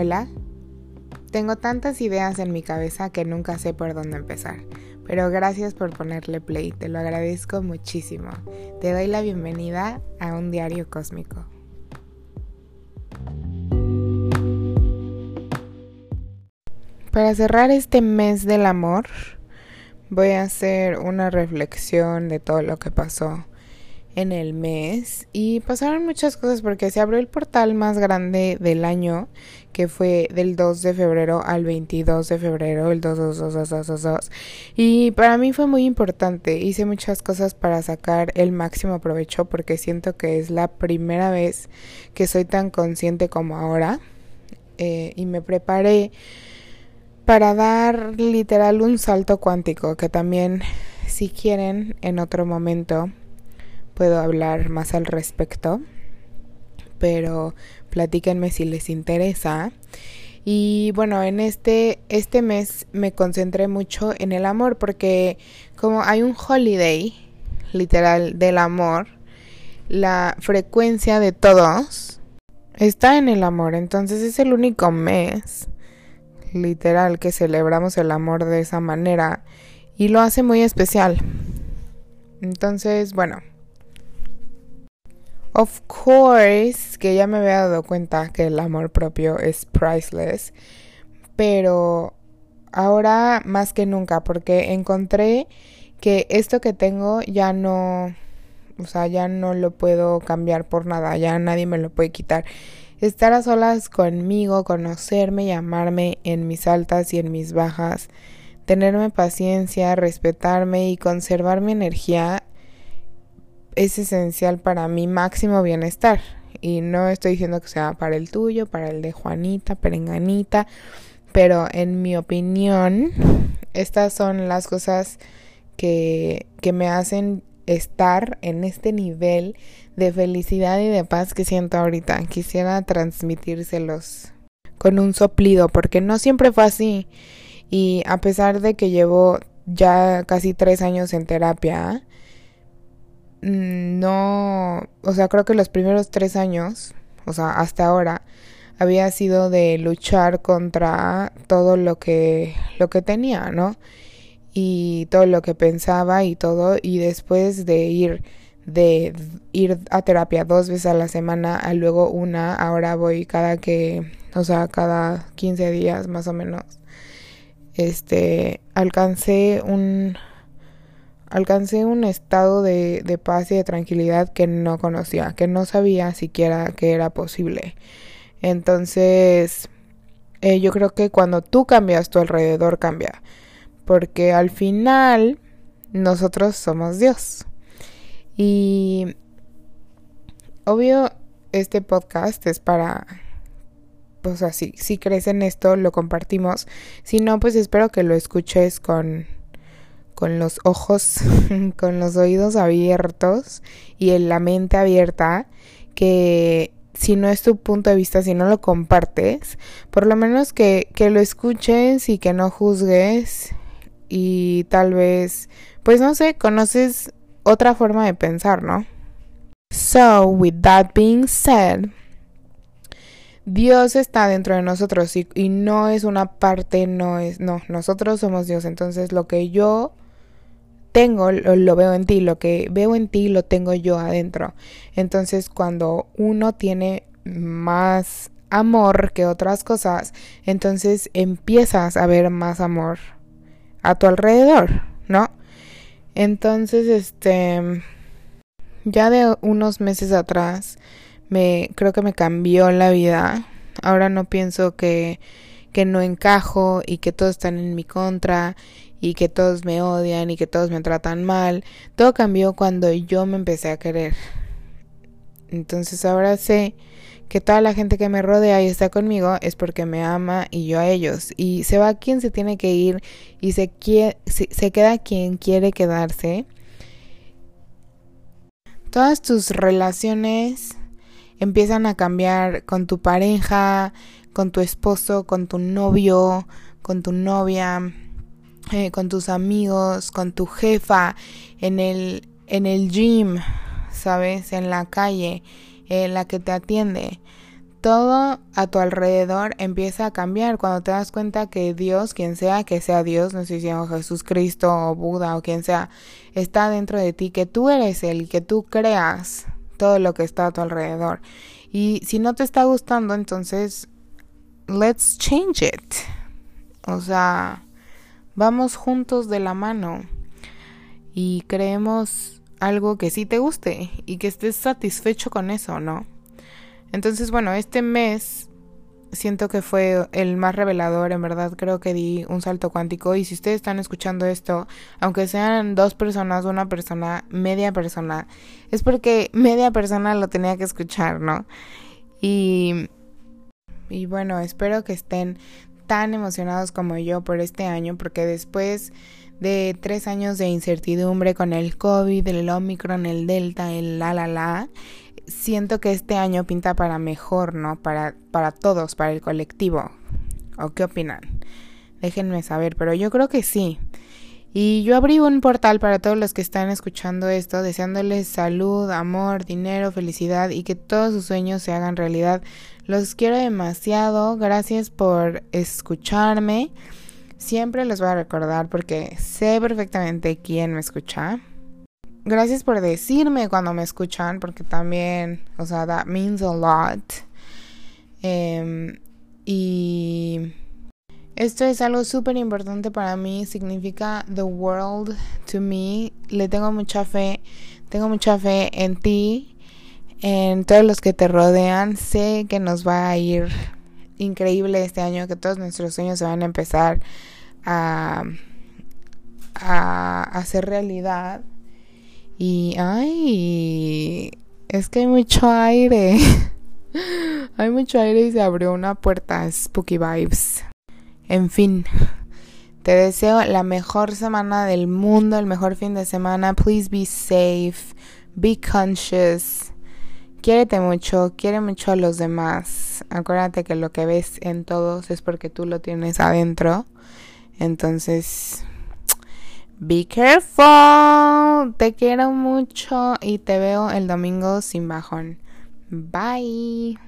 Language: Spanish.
Hola. Tengo tantas ideas en mi cabeza que nunca sé por dónde empezar, pero gracias por ponerle play, te lo agradezco muchísimo. Te doy la bienvenida a un diario cósmico. Para cerrar este mes del amor, voy a hacer una reflexión de todo lo que pasó en el mes y pasaron muchas cosas porque se abrió el portal más grande del año que fue del 2 de febrero al 22 de febrero, el 2, 2, 2, 2, 2, 2, 2. Y para mí fue muy importante, hice muchas cosas para sacar el máximo provecho porque siento que es la primera vez que soy tan consciente como ahora eh, y me preparé para dar literal un salto cuántico que también si quieren en otro momento puedo hablar más al respecto, pero platíquenme si les interesa. Y bueno, en este, este mes me concentré mucho en el amor porque como hay un holiday literal del amor, la frecuencia de todos está en el amor. Entonces es el único mes literal que celebramos el amor de esa manera y lo hace muy especial. Entonces, bueno, Of course, que ya me había dado cuenta que el amor propio es priceless, pero ahora más que nunca, porque encontré que esto que tengo ya no, o sea, ya no lo puedo cambiar por nada, ya nadie me lo puede quitar. Estar a solas conmigo, conocerme y amarme en mis altas y en mis bajas, tenerme paciencia, respetarme y conservar mi energía es esencial para mi máximo bienestar. Y no estoy diciendo que sea para el tuyo, para el de Juanita, Perenganita, pero en mi opinión, estas son las cosas que, que me hacen estar en este nivel de felicidad y de paz que siento ahorita. Quisiera transmitírselos con un soplido, porque no siempre fue así. Y a pesar de que llevo ya casi tres años en terapia, no, o sea, creo que los primeros tres años, o sea, hasta ahora, había sido de luchar contra todo lo que, lo que tenía, ¿no? Y todo lo que pensaba y todo, y después de ir, de ir a terapia dos veces a la semana, a luego una, ahora voy cada que, o sea, cada 15 días más o menos, este, alcancé un, alcancé un estado de, paz y de tranquilidad que no conocía, que no sabía siquiera que era posible. Entonces, eh, yo creo que cuando tú cambias, tu alrededor cambia. Porque al final, nosotros somos Dios. Y obvio, este podcast es para... Pues así, si crees en esto, lo compartimos. Si no, pues espero que lo escuches con con los ojos, con los oídos abiertos y en la mente abierta, que si no es tu punto de vista, si no lo compartes, por lo menos que, que lo escuches y que no juzgues y tal vez, pues no sé, conoces otra forma de pensar, ¿no? So, with that being said, Dios está dentro de nosotros y, y, no es una parte, no es, no, nosotros somos Dios. Entonces lo que yo tengo, lo, veo en ti, lo que veo en ti lo tengo yo adentro. Entonces cuando uno tiene más amor que otras cosas, entonces empiezas a ver más amor a tu alrededor, ¿no? Entonces, este, ya de unos meses atrás, me creo que me cambió la vida. Ahora no pienso que, que no encajo y que todos están en mi contra y que todos me odian y que todos me tratan mal. Todo cambió cuando yo me empecé a querer. Entonces ahora sé que toda la gente que me rodea y está conmigo es porque me ama y yo a ellos. Y se va quien se tiene que ir y se, se queda quien quiere quedarse. Todas tus relaciones empiezan a cambiar con tu pareja, con tu esposo, con tu novio, con tu novia eh, con tus amigos, con tu jefa, en el, en el gym, ¿sabes? En la calle, en la que te atiende. todo a tu alrededor empieza a cambiar cuando te das cuenta que Dios, quien sea que sea Dios, no sé si es Jesús Cristo o Buda o quien sea, está dentro de ti, que tú eres Él, que tú creas todo lo que está a tu alrededor. Y si no te está gustando, entonces, let's change it. O sea, vamos juntos de la mano y creemos algo que sí te guste y que estés satisfecho con eso, ¿no? Entonces, bueno, este mes siento que fue el más revelador, en verdad creo que di un salto cuántico y si ustedes están escuchando esto, aunque sean dos personas, una persona, media persona, es porque media persona lo tenía que escuchar, ¿no? Y, y bueno, espero que estén tan emocionados como yo por este año, porque después de tres años de incertidumbre con el COVID, el Omicron, el Delta, el la la la, siento que este año pinta para mejor, ¿no? Para, para todos, para el colectivo. ¿O qué opinan? Déjenme saber, pero yo creo que sí. Y yo abrí un portal para todos los que están escuchando esto, deseándoles salud, amor, dinero, felicidad y que todos sus sueños se hagan realidad. Los quiero demasiado, gracias por escucharme. Siempre los voy a recordar porque sé perfectamente quién me escucha gracias por decirme cuando me escuchan, porque también, o sea, that means a lot. Em, y esto es algo súper importante para mí, significa the world to me. Le tengo mucha fe, tengo mucha fe en ti, en todos los que te rodean. Sé que nos va a ir increíble este año, que todos nuestros sueños se van a empezar a, a hacer realidad. Y, ay, es que hay mucho aire. hay mucho aire y se abrió una puerta. Spooky vibes. En fin, te deseo la mejor semana del mundo, el mejor fin de semana. Please be safe, be conscious. Quiérete mucho, quiere mucho a los demás. Acuérdate que lo que ves en todos es porque tú lo tienes adentro. Entonces, Be careful. Te quiero mucho y te veo el domingo sin bajón. Bye.